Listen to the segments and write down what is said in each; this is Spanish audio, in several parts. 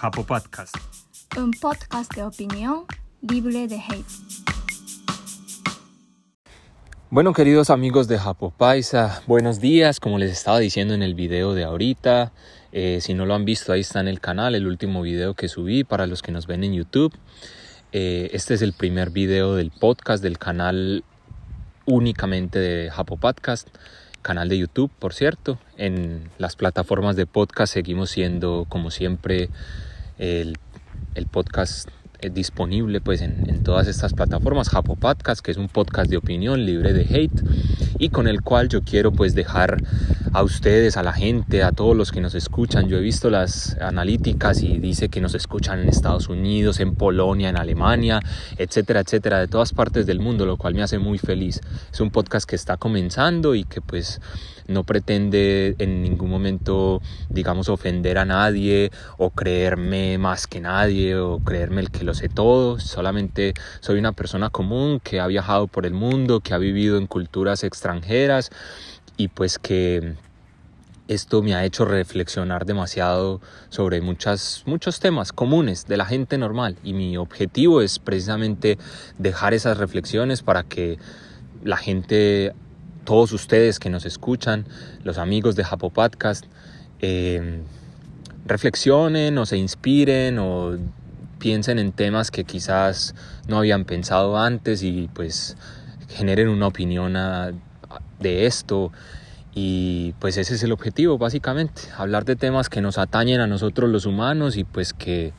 Japo Podcast. Un podcast de opinión libre de hate. Bueno, queridos amigos de Japo Paisa, buenos días. Como les estaba diciendo en el video de ahorita, eh, si no lo han visto, ahí está en el canal el último video que subí para los que nos ven en YouTube. Eh, este es el primer video del podcast del canal únicamente de Japo Podcast canal de YouTube, por cierto. En las plataformas de podcast seguimos siendo, como siempre, el, el podcast es disponible pues en, en, todas estas plataformas. Japo Podcast que es un podcast de opinión libre de hate y con el cual yo quiero pues dejar a ustedes a la gente a todos los que nos escuchan. Yo he visto las analíticas y dice que nos escuchan en Estados Unidos en Polonia en Alemania etcétera etcétera de todas partes del mundo lo cual me hace muy feliz. Es un podcast que está comenzando y que pues no pretende en ningún momento digamos ofender a nadie o creerme más que nadie o creerme el que lo sé todo, solamente soy una persona común que ha viajado por el mundo, que ha vivido en culturas extranjeras y pues que esto me ha hecho reflexionar demasiado sobre muchas, muchos temas comunes de la gente normal. Y mi objetivo es precisamente dejar esas reflexiones para que la gente, todos ustedes que nos escuchan, los amigos de Japo Podcast, eh, reflexionen o se inspiren o piensen en temas que quizás no habían pensado antes y pues generen una opinión de esto. Y pues ese es el objetivo básicamente, hablar de temas que nos atañen a nosotros los humanos y pues que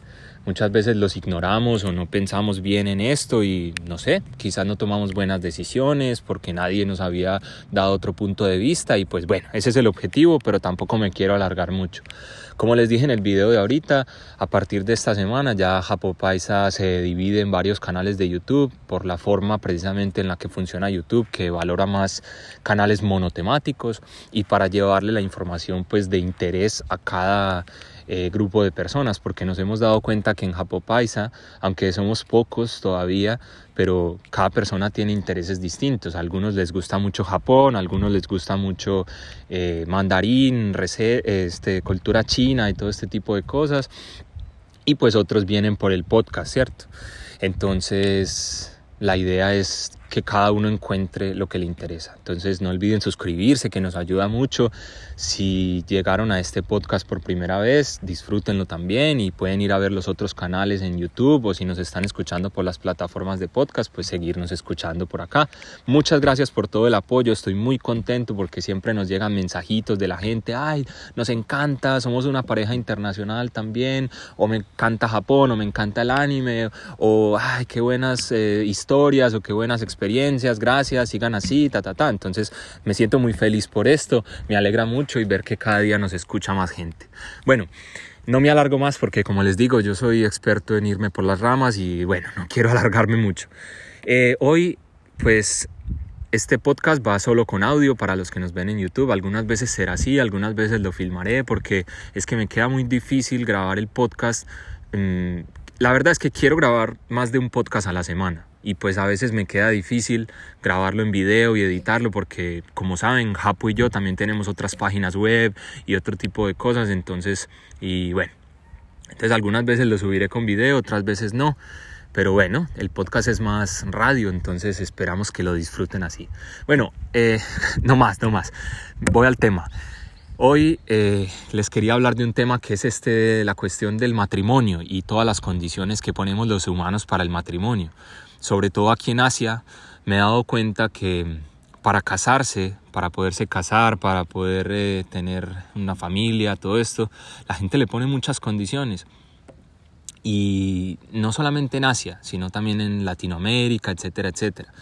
muchas veces los ignoramos o no pensamos bien en esto y no sé, quizás no tomamos buenas decisiones porque nadie nos había dado otro punto de vista y pues bueno, ese es el objetivo, pero tampoco me quiero alargar mucho. Como les dije en el video de ahorita, a partir de esta semana ya Japo Paisa se divide en varios canales de YouTube por la forma precisamente en la que funciona YouTube, que valora más canales monotemáticos y para llevarle la información pues de interés a cada eh, grupo de personas, porque nos hemos dado cuenta que en Paisa, aunque somos pocos todavía, pero cada persona tiene intereses distintos. A algunos les gusta mucho Japón, a algunos les gusta mucho eh, mandarín, este, cultura china y todo este tipo de cosas. Y pues otros vienen por el podcast, ¿cierto? Entonces la idea es que cada uno encuentre lo que le interesa. Entonces no olviden suscribirse, que nos ayuda mucho. Si llegaron a este podcast por primera vez, disfrútenlo también y pueden ir a ver los otros canales en YouTube o si nos están escuchando por las plataformas de podcast, pues seguirnos escuchando por acá. Muchas gracias por todo el apoyo, estoy muy contento porque siempre nos llegan mensajitos de la gente, ay, nos encanta, somos una pareja internacional también, o me encanta Japón, o me encanta el anime, o ay, qué buenas eh, historias, o qué buenas experiencias gracias, sigan así, ta, ta, ta. Entonces me siento muy feliz por esto, me alegra mucho y ver que cada día nos escucha más gente. Bueno, no me alargo más porque como les digo, yo soy experto en irme por las ramas y bueno, no quiero alargarme mucho. Eh, hoy pues este podcast va solo con audio para los que nos ven en YouTube. Algunas veces será así, algunas veces lo filmaré porque es que me queda muy difícil grabar el podcast. Mm, la verdad es que quiero grabar más de un podcast a la semana y pues a veces me queda difícil grabarlo en video y editarlo porque como saben Japo y yo también tenemos otras páginas web y otro tipo de cosas entonces y bueno entonces algunas veces lo subiré con video otras veces no pero bueno el podcast es más radio entonces esperamos que lo disfruten así. Bueno eh, no más no más voy al tema. Hoy eh, les quería hablar de un tema que es este, la cuestión del matrimonio y todas las condiciones que ponemos los humanos para el matrimonio sobre todo aquí en Asia, me he dado cuenta que para casarse, para poderse casar, para poder eh, tener una familia, todo esto, la gente le pone muchas condiciones. Y no solamente en Asia, sino también en Latinoamérica, etcétera, etcétera.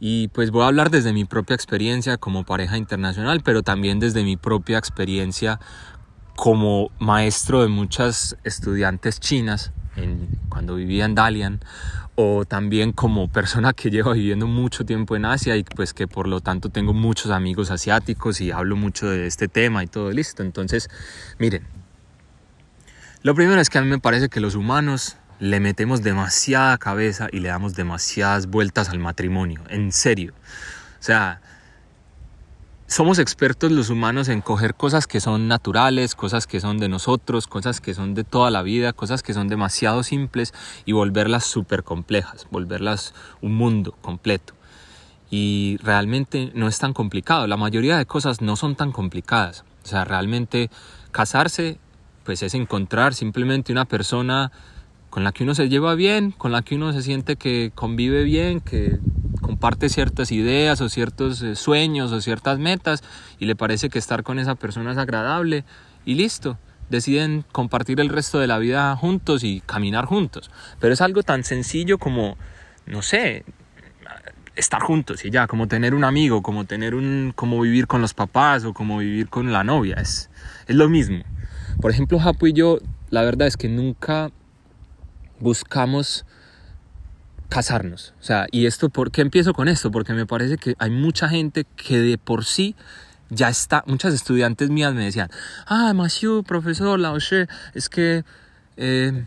Y pues voy a hablar desde mi propia experiencia como pareja internacional, pero también desde mi propia experiencia como maestro de muchas estudiantes chinas en, cuando vivía en Dalian o también como persona que llevo viviendo mucho tiempo en Asia y pues que por lo tanto tengo muchos amigos asiáticos y hablo mucho de este tema y todo listo. Entonces, miren, lo primero es que a mí me parece que los humanos le metemos demasiada cabeza y le damos demasiadas vueltas al matrimonio, en serio. O sea, somos expertos los humanos en coger cosas que son naturales, cosas que son de nosotros, cosas que son de toda la vida, cosas que son demasiado simples y volverlas súper complejas, volverlas un mundo completo. Y realmente no es tan complicado, la mayoría de cosas no son tan complicadas. O sea, realmente casarse pues es encontrar simplemente una persona con la que uno se lleva bien, con la que uno se siente que convive bien, que comparte ciertas ideas o ciertos eh, sueños o ciertas metas y le parece que estar con esa persona es agradable y listo. Deciden compartir el resto de la vida juntos y caminar juntos. Pero es algo tan sencillo como, no sé, estar juntos y ya, como tener un amigo, como tener un, como vivir con los papás o como vivir con la novia. Es, es lo mismo. Por ejemplo, Japo y yo, la verdad es que nunca buscamos casarnos. O sea, y esto, ¿por qué empiezo con esto? Porque me parece que hay mucha gente que de por sí ya está, muchas estudiantes mías me decían, ah, Mathieu, profesor, la es que eh,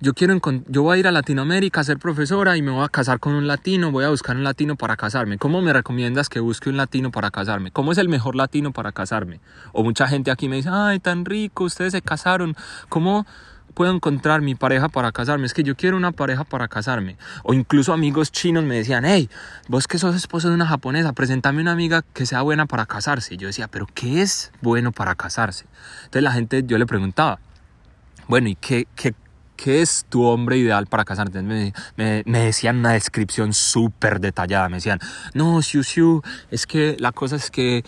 yo quiero, yo voy a ir a Latinoamérica a ser profesora y me voy a casar con un latino, voy a buscar un latino para casarme. ¿Cómo me recomiendas que busque un latino para casarme? ¿Cómo es el mejor latino para casarme? O mucha gente aquí me dice, ay, tan rico, ustedes se casaron, ¿cómo? Puedo encontrar mi pareja para casarme, es que yo quiero una pareja para casarme. O incluso amigos chinos me decían, hey, vos que sos esposo de una japonesa, presentame una amiga que sea buena para casarse. Y yo decía, pero ¿qué es bueno para casarse? Entonces la gente, yo le preguntaba, bueno, ¿y qué, qué, ¿qué es tu hombre ideal para casarte? Me, decían una descripción súper detallada. Me decían, no, Xiu Xiu, es que la cosa es que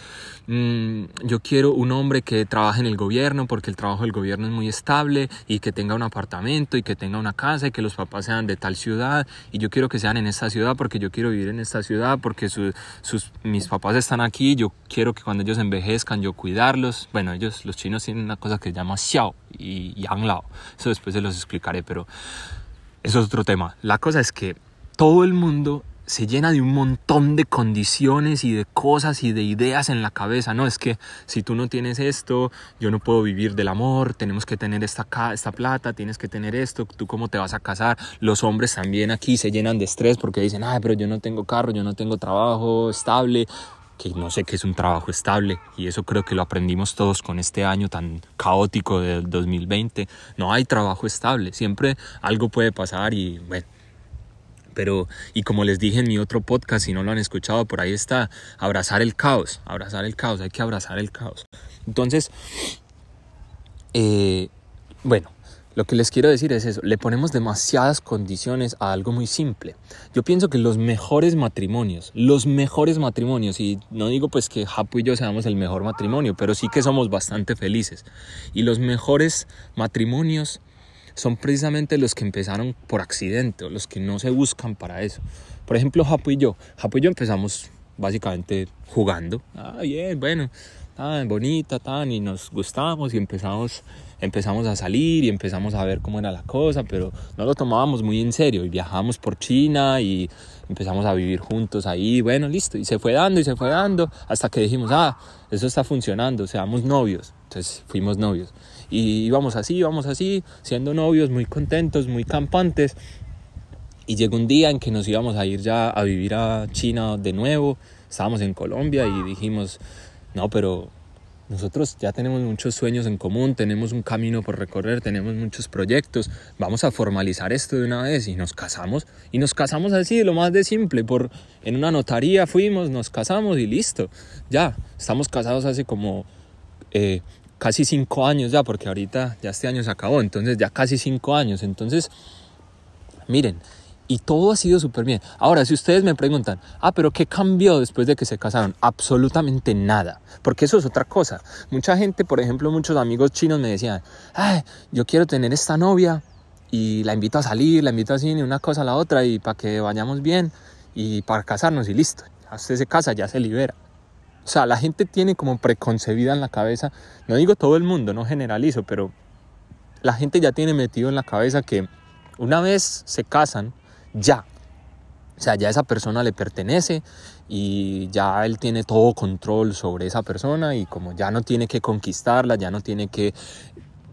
mm, yo quiero un hombre que trabaje en el gobierno porque el trabajo del gobierno es muy estable y que tenga un apartamento y que tenga una casa y que los papás sean de tal ciudad y yo quiero que sean en esta ciudad porque yo quiero vivir en esta ciudad porque sus, mis papás están aquí, yo quiero que cuando ellos envejezcan yo cuidarlos. Bueno, ellos, los chinos tienen una cosa que se llama Xiao y Yang Lao. Eso después se los explico pero eso es otro tema. La cosa es que todo el mundo se llena de un montón de condiciones y de cosas y de ideas en la cabeza, ¿no? Es que si tú no tienes esto, yo no puedo vivir del amor, tenemos que tener esta, esta plata, tienes que tener esto, tú cómo te vas a casar. Los hombres también aquí se llenan de estrés porque dicen, ay, pero yo no tengo carro, yo no tengo trabajo estable, que no sé qué es un trabajo estable y eso creo que lo aprendimos todos con este año tan caótico del 2020. No hay trabajo estable, siempre algo puede pasar y bueno. Pero, y como les dije en mi otro podcast, si no lo han escuchado, por ahí está, abrazar el caos, abrazar el caos, hay que abrazar el caos. Entonces, eh, bueno, lo que les quiero decir es eso, le ponemos demasiadas condiciones a algo muy simple. Yo pienso que los mejores matrimonios, los mejores matrimonios, y no digo pues que Japo y yo seamos el mejor matrimonio, pero sí que somos bastante felices. Y los mejores matrimonios son precisamente los que empezaron por accidente, o los que no se buscan para eso. Por ejemplo, Japo y yo. Japo y yo empezamos básicamente jugando. Ah, bien, bueno, tan bonita, tan, y nos gustamos y empezamos empezamos a salir y empezamos a ver cómo era la cosa, pero no lo tomábamos muy en serio. Y viajamos por China y empezamos a vivir juntos ahí, bueno, listo, y se fue dando y se fue dando hasta que dijimos, ah, eso está funcionando, seamos novios, entonces fuimos novios. Y íbamos así, íbamos así, siendo novios, muy contentos, muy campantes. Y llegó un día en que nos íbamos a ir ya a vivir a China de nuevo. Estábamos en Colombia y dijimos, no, pero nosotros ya tenemos muchos sueños en común, tenemos un camino por recorrer, tenemos muchos proyectos, vamos a formalizar esto de una vez y nos casamos. Y nos casamos así, lo más de simple, por, en una notaría fuimos, nos casamos y listo. Ya, estamos casados hace como eh, casi cinco años ya, porque ahorita ya este año se acabó, entonces ya casi cinco años. Entonces, miren, y todo ha sido súper bien. Ahora, si ustedes me preguntan, ah, pero ¿qué cambió después de que se casaron? Absolutamente nada, porque eso es otra cosa. Mucha gente, por ejemplo, muchos amigos chinos me decían, ay, yo quiero tener esta novia y la invito a salir, la invito a cine, una cosa a la otra y para que vayamos bien y para casarnos y listo. Usted se casa, ya se libera. O sea, la gente tiene como preconcebida en la cabeza, no digo todo el mundo, no generalizo, pero la gente ya tiene metido en la cabeza que una vez se casan, ya. O sea, ya esa persona le pertenece y ya él tiene todo control sobre esa persona y como ya no tiene que conquistarla, ya no tiene que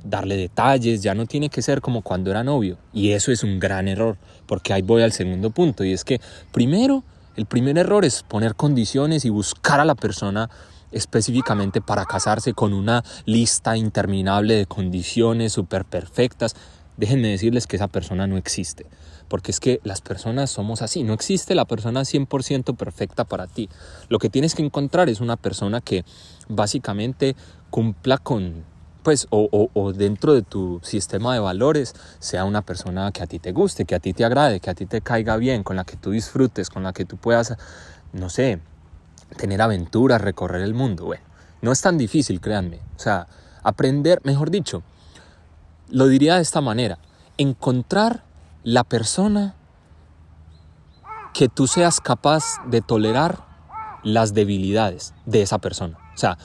darle detalles, ya no tiene que ser como cuando era novio. Y eso es un gran error, porque ahí voy al segundo punto y es que primero El primer error es poner condiciones y buscar a la persona específicamente para casarse con una lista interminable de condiciones súper perfectas. Déjenme decirles que esa persona no existe, porque es que las personas somos así, no existe la persona 100% perfecta para ti. Lo que tienes que encontrar es una persona que básicamente cumpla con, pues, o, o, dentro de tu sistema de valores sea una persona que a ti te guste, que a ti te agrade, que a ti te caiga bien, con la que tú disfrutes, con la que tú puedas, no sé, tener aventuras, recorrer el mundo. Bueno, no es tan difícil, créanme. O sea, aprender, mejor dicho, lo diría de esta manera, encontrar la persona que tú seas capaz de tolerar las debilidades de esa persona. O sea,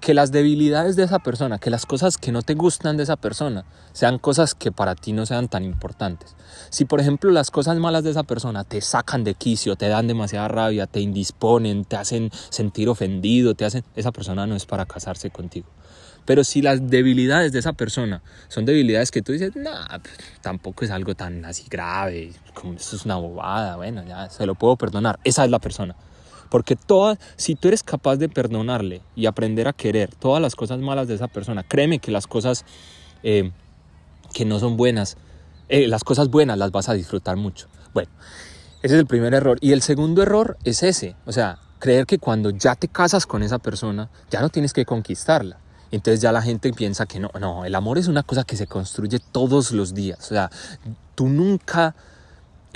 que las debilidades de esa persona, que las cosas que no te gustan de esa persona, sean cosas que para ti no sean tan importantes. Si por ejemplo las cosas malas de esa persona te sacan de quicio, te dan demasiada rabia, te indisponen, te hacen sentir ofendido, te hacen, esa persona no es para casarse contigo. Pero si las debilidades de esa persona son debilidades que tú dices, no, tampoco es algo tan así grave, como eso es una bobada, bueno, ya se lo puedo perdonar, esa es la persona. Porque todas, si tú eres capaz de perdonarle y aprender a querer todas las cosas malas de esa persona, créeme que las cosas eh, que no son buenas, eh, las cosas buenas las vas a disfrutar mucho. Bueno, ese es el primer error. Y el segundo error es ese, o sea, creer que cuando ya te casas con esa persona, ya no tienes que conquistarla. Entonces ya la gente piensa que no, no, el amor es una cosa que se construye todos los días. O sea, tú nunca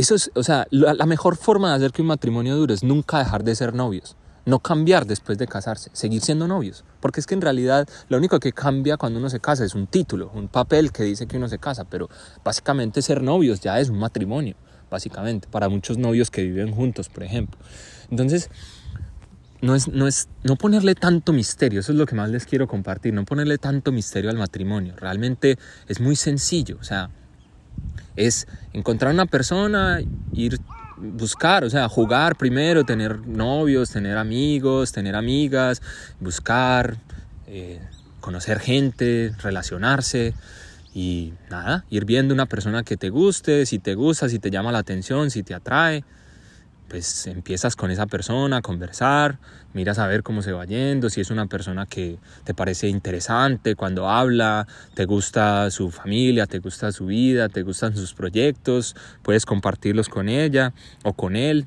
eso es, o sea, la, mejor forma de hacer que un matrimonio dure es nunca dejar de ser novios. No cambiar después de casarse, seguir siendo novios. Porque es que en realidad lo único que cambia cuando uno se casa es un título, un papel que dice que uno se casa. Pero básicamente ser novios ya es un matrimonio, básicamente, para muchos novios que viven juntos, por ejemplo. Entonces, no es, no es no ponerle tanto misterio, eso es lo que más les quiero compartir, no ponerle tanto misterio al matrimonio. Realmente es muy sencillo, o sea, es encontrar una persona, ir buscar, o sea, jugar primero, tener novios, tener amigos, tener amigas, buscar, eh, conocer gente, relacionarse y nada, ir viendo una persona que te guste, si te gusta, si te llama la atención, si te atrae pues empiezas con esa persona a conversar, miras a ver cómo se va yendo, si es una persona que te parece interesante cuando habla, te gusta su familia, te gusta su vida, te gustan sus proyectos, puedes compartirlos con ella o con él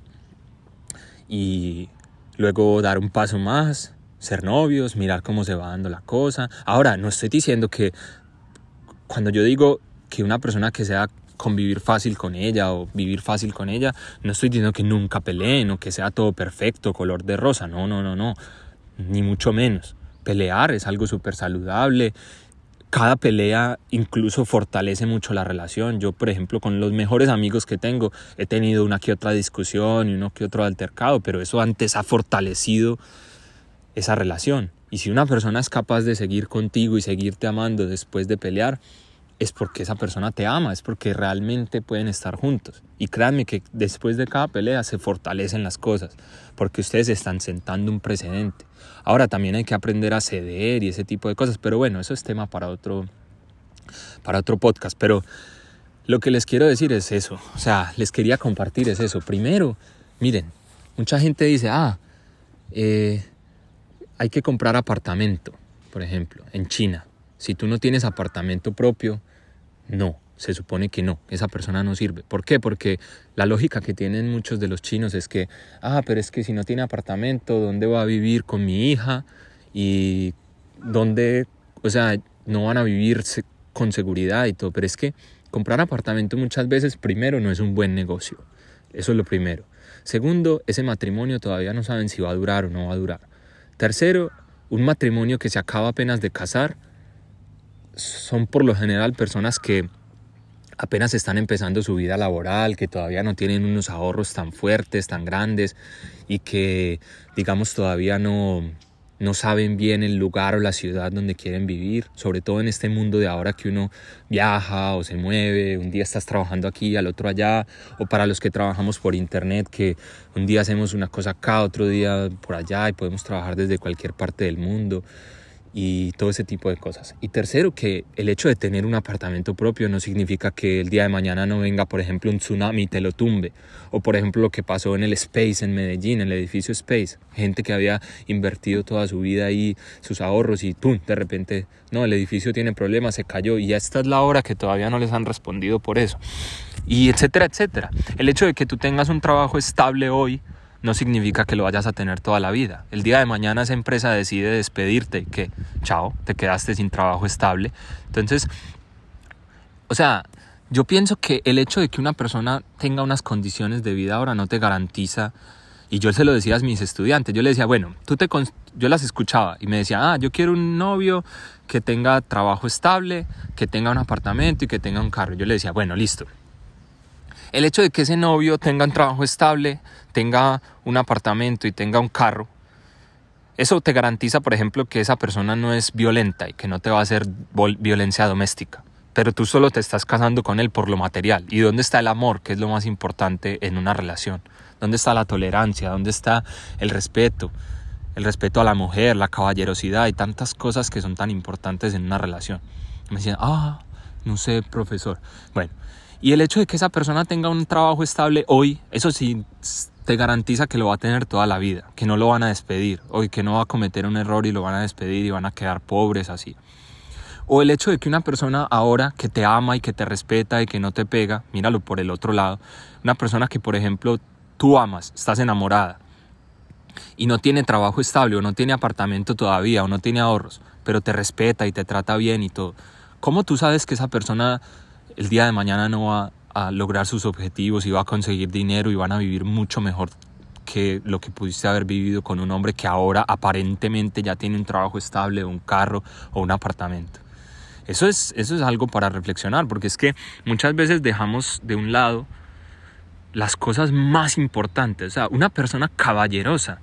y luego dar un paso más, ser novios, mirar cómo se va dando la cosa. Ahora, no estoy diciendo que cuando yo digo que una persona que sea convivir fácil con ella o vivir fácil con ella. No estoy diciendo que nunca peleen o que sea todo perfecto, color de rosa. No, no, no, no. Ni mucho menos. Pelear es algo súper saludable. Cada pelea incluso fortalece mucho la relación. Yo, por ejemplo, con los mejores amigos que tengo, he tenido una que otra discusión y uno que otro altercado, pero eso antes ha fortalecido esa relación. Y si una persona es capaz de seguir contigo y seguirte amando después de pelear, es porque esa persona te ama, es porque realmente pueden estar juntos. Y créanme que después de cada pelea se fortalecen las cosas, porque ustedes están sentando un precedente. Ahora también hay que aprender a ceder y ese tipo de cosas, pero bueno, eso es tema para otro, para otro podcast. Pero lo que les quiero decir es eso, o sea, les quería compartir es eso. Primero, miren, mucha gente dice, ah, eh, hay que comprar apartamento, por ejemplo, en China. Si tú no tienes apartamento propio, no, se supone que no, esa persona no sirve. ¿Por qué? Porque la lógica que tienen muchos de los chinos es que, ah, pero es que si no tiene apartamento, ¿dónde va a vivir con mi hija? Y dónde, o sea, no van a vivir con seguridad y todo. Pero es que comprar apartamento muchas veces, primero, no es un buen negocio. Eso es lo primero. Segundo, ese matrimonio todavía no saben si va a durar o no va a durar. Tercero, un matrimonio que se acaba apenas de casar son por lo general personas que apenas están empezando su vida laboral, que todavía no tienen unos ahorros tan fuertes, tan grandes y que digamos todavía no, no saben bien el lugar o la ciudad donde quieren vivir, sobre todo en este mundo de ahora que uno viaja o se mueve, un día estás trabajando aquí, al otro allá, o para los que trabajamos por internet, que un día hacemos una cosa acá, otro día por allá y podemos trabajar desde cualquier parte del mundo y todo ese tipo de cosas. Y tercero, que el hecho de tener un apartamento propio no significa que el día de mañana no venga, por ejemplo, un tsunami y te lo tumbe. O por ejemplo lo que pasó en el Space en Medellín, en el edificio Space. Gente que había invertido toda su vida ahí, sus ahorros y ¡pum! De repente, no, el edificio tiene problemas, se cayó y esta es la hora que todavía no les han respondido por eso. Y etcétera, etcétera. El hecho de que tú tengas un trabajo estable hoy no significa que lo vayas a tener toda la vida. El día de mañana esa empresa decide despedirte que, chao, te quedaste sin trabajo estable. Entonces, o sea, yo pienso que el hecho de que una persona tenga unas condiciones de vida ahora no te garantiza, y yo se lo decía a mis estudiantes, yo les decía, bueno, tú te yo las escuchaba y me decía, ah, yo quiero un novio que tenga trabajo estable, que tenga un apartamento y que tenga un carro. Yo le decía, bueno, listo, el hecho de que ese novio tenga un trabajo estable, tenga un apartamento y tenga un carro, eso te garantiza, por ejemplo, que esa persona no es violenta y que no te va a hacer violencia doméstica. Pero tú solo te estás casando con él por lo material. ¿Y dónde está el amor, que es lo más importante en una relación? ¿Dónde está la tolerancia? ¿Dónde está el respeto? El respeto a la mujer, la caballerosidad y tantas cosas que son tan importantes en una relación. Me decían, ah, no sé, profesor. Bueno, y el hecho de que esa persona tenga un trabajo estable hoy, eso sí te garantiza que lo va a tener toda la vida, que no lo van a despedir, o que no va a cometer un error y lo van a despedir y van a quedar pobres así. O el hecho de que una persona ahora que te ama y que te respeta y que no te pega, míralo por el otro lado, una persona que por ejemplo tú amas, estás enamorada y no tiene trabajo estable o no tiene apartamento todavía o no tiene ahorros, pero te respeta y te trata bien y todo. ¿Cómo tú sabes que esa persona el día de mañana no va a lograr sus objetivos y va a conseguir dinero y van a vivir mucho mejor que lo que pudiste haber vivido con un hombre que ahora aparentemente ya tiene un trabajo estable, un carro o un apartamento. Eso es, eso es algo para reflexionar, porque es que muchas veces dejamos de un lado las cosas más importantes. O sea, una persona caballerosa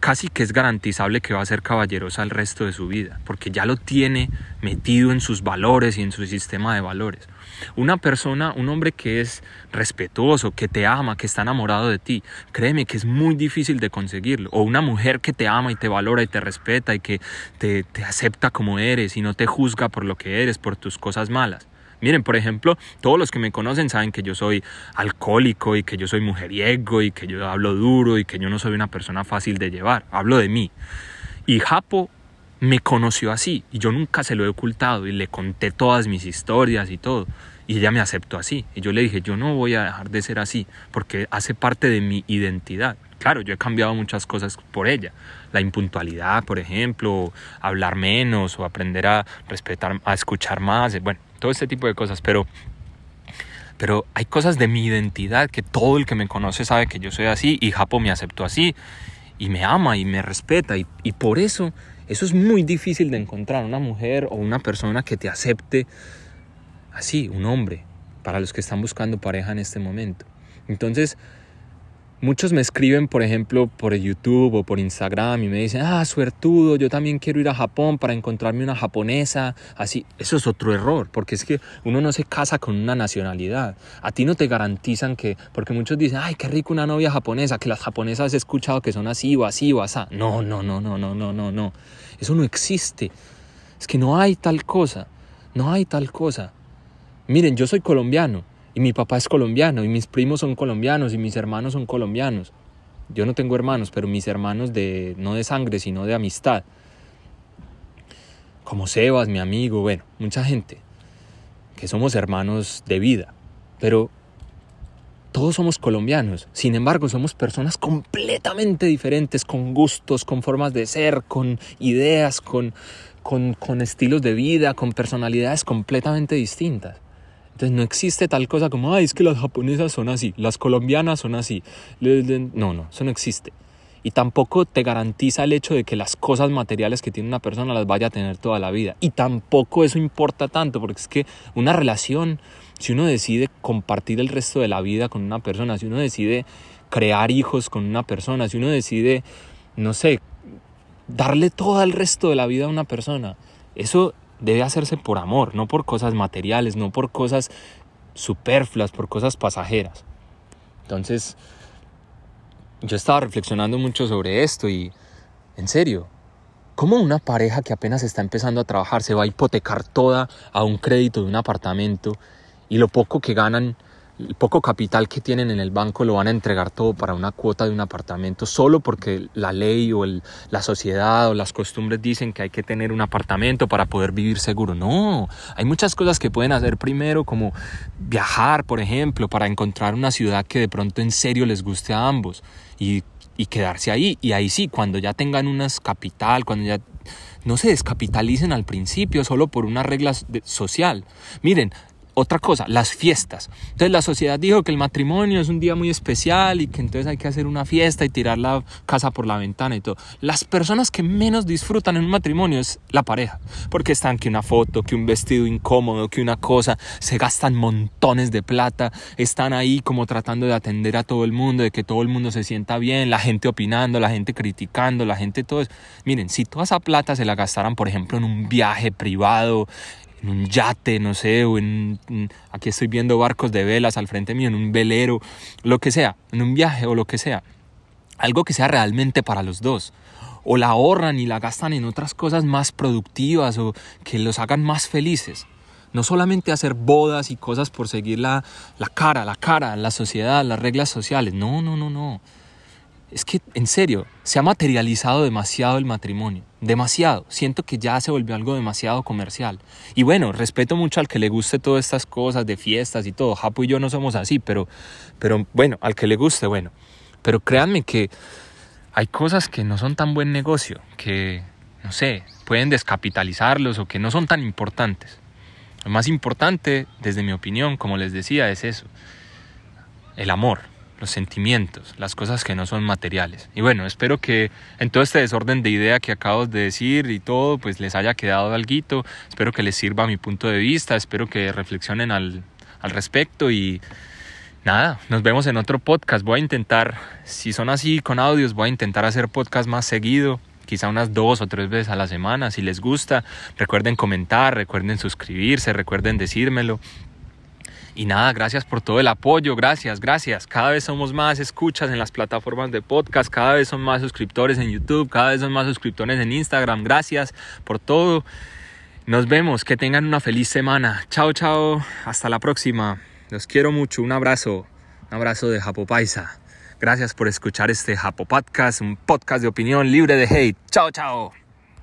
casi que es garantizable que va a ser caballerosa el resto de su vida, porque ya lo tiene metido en sus valores y en su sistema de valores. Una persona, un hombre que es respetuoso, que te ama, que está enamorado de ti, créeme que es muy difícil de conseguirlo. O una mujer que te ama y te valora y te respeta y que te, te acepta como eres y no te juzga por lo que eres, por tus cosas malas. Miren, por ejemplo, todos los que me conocen saben que yo soy alcohólico y que yo soy mujeriego y que yo hablo duro y que yo no soy una persona fácil de llevar. Hablo de mí. Y Japo me conoció así y yo nunca se lo he ocultado y le conté todas mis historias y todo. Y ella me aceptó así. Y yo le dije, yo no voy a dejar de ser así porque hace parte de mi identidad. Claro, yo he cambiado muchas cosas por ella. La impuntualidad, por ejemplo, hablar menos o aprender a respetar, a escuchar más. Bueno, todo este tipo de cosas, pero pero hay cosas de mi identidad que todo el que me conoce sabe que yo soy así y Japo me aceptó así y me ama y me respeta y, y, por eso eso es muy difícil de encontrar una mujer o una persona que te acepte así, un hombre, para los que están buscando pareja en este momento. Entonces, Muchos me escriben, por ejemplo, por YouTube o por Instagram y me dicen, ah, suertudo, yo también quiero ir a Japón para encontrarme una japonesa. Así, eso es otro error, porque es que uno no se casa con una nacionalidad. A ti no te garantizan que, porque muchos dicen, ay, qué rico una novia japonesa, que las japonesas he escuchado que son así o así o así. No, no, no, no, no, no, no, no. Eso no existe. Es que no hay tal cosa. No hay tal cosa. Miren, yo soy colombiano y mi papá es colombiano y mis primos son colombianos y mis hermanos son colombianos. Yo no tengo hermanos, pero mis hermanos de no de sangre, sino de amistad. Como Sebas, mi amigo, bueno, mucha gente que somos hermanos de vida, pero todos somos colombianos. Sin embargo, somos personas completamente diferentes, con gustos, con formas de ser, con ideas, con, con, con estilos de vida, con personalidades completamente distintas. Entonces no existe tal cosa como, ay, es que las japonesas son así, las colombianas son así. No, no, eso no existe. Y tampoco te garantiza el hecho de que las cosas materiales que tiene una persona las vaya a tener toda la vida. Y tampoco eso importa tanto, porque es que una relación, si uno decide compartir el resto de la vida con una persona, si uno decide crear hijos con una persona, si uno decide, no sé, darle todo el resto de la vida a una persona, eso debe hacerse por amor, no por cosas materiales, no por cosas superfluas, por cosas pasajeras. Entonces, yo estaba reflexionando mucho sobre esto y, en serio, ¿Cómo una pareja que apenas está empezando a trabajar se va a hipotecar toda a un crédito de un apartamento y lo poco que ganan el poco capital que tienen en el banco lo van a entregar todo para una cuota de un apartamento solo porque la ley o la sociedad o las costumbres dicen que hay que tener un apartamento para poder vivir seguro. No, hay muchas cosas que pueden hacer primero como viajar, por ejemplo, para encontrar una ciudad que de pronto en serio les guste a ambos y, y quedarse ahí. Y ahí sí, cuando ya tengan unas capital, cuando ya no se descapitalicen al principio solo por una regla social. Miren, otra cosa, las fiestas. Entonces la sociedad dijo que el matrimonio es un día muy especial y que entonces hay que hacer una fiesta y tirar la casa por la ventana y todo. Las personas que menos disfrutan en un matrimonio es la pareja, porque están que una foto, que un vestido incómodo, que una cosa, se gastan montones de plata, están ahí como tratando de atender a todo el mundo, de que todo el mundo se sienta bien, la gente opinando, la gente criticando, la gente todo. Miren, si toda esa plata se la gastaran, por ejemplo, en un viaje privado, en un yate, no sé, o en, aquí estoy viendo barcos de velas al frente mío, en un velero, lo que sea, en un viaje o lo que sea. Algo que sea realmente para los dos. O la ahorran y la gastan en otras cosas más productivas o que los hagan más felices. No solamente hacer bodas y cosas por seguir la, la cara, la cara, la sociedad, las reglas sociales. No, no, no, no es que en serio, se ha materializado demasiado el matrimonio, demasiado. Siento que ya se volvió algo demasiado comercial. Y bueno, respeto mucho al que le guste todas estas cosas de fiestas y todo. Japo y yo no somos así, pero, pero bueno, al que le guste, bueno. Pero créanme que hay cosas que no son tan buen negocio, que, no sé, pueden descapitalizarlos o que no son tan importantes. Lo más importante, desde mi opinión, como les decía, es eso, el amor los sentimientos, las cosas que no son materiales. Y bueno, espero que en todo este desorden de idea que acabo de decir y todo, pues les haya quedado algo. Espero que les sirva mi punto de vista, espero que reflexionen al, al respecto y nada, nos vemos en otro podcast. Voy a intentar, si son así con audios, voy a intentar hacer podcast más seguido quizá unas dos o tres veces a la semana. Si les gusta, recuerden comentar, recuerden suscribirse, recuerden decírmelo. Y nada, gracias por todo el apoyo, gracias, gracias. Cada vez somos más escuchas en las plataformas de podcast, cada vez son más suscriptores en YouTube, cada vez son más suscriptores en Instagram. Gracias por todo. Nos vemos, que tengan una feliz semana. Chao, chao, hasta la próxima. Los quiero mucho, un abrazo, un abrazo de Japo Paisa. Gracias por escuchar este Japo Podcast, un podcast de opinión libre de hate. Chao, chao.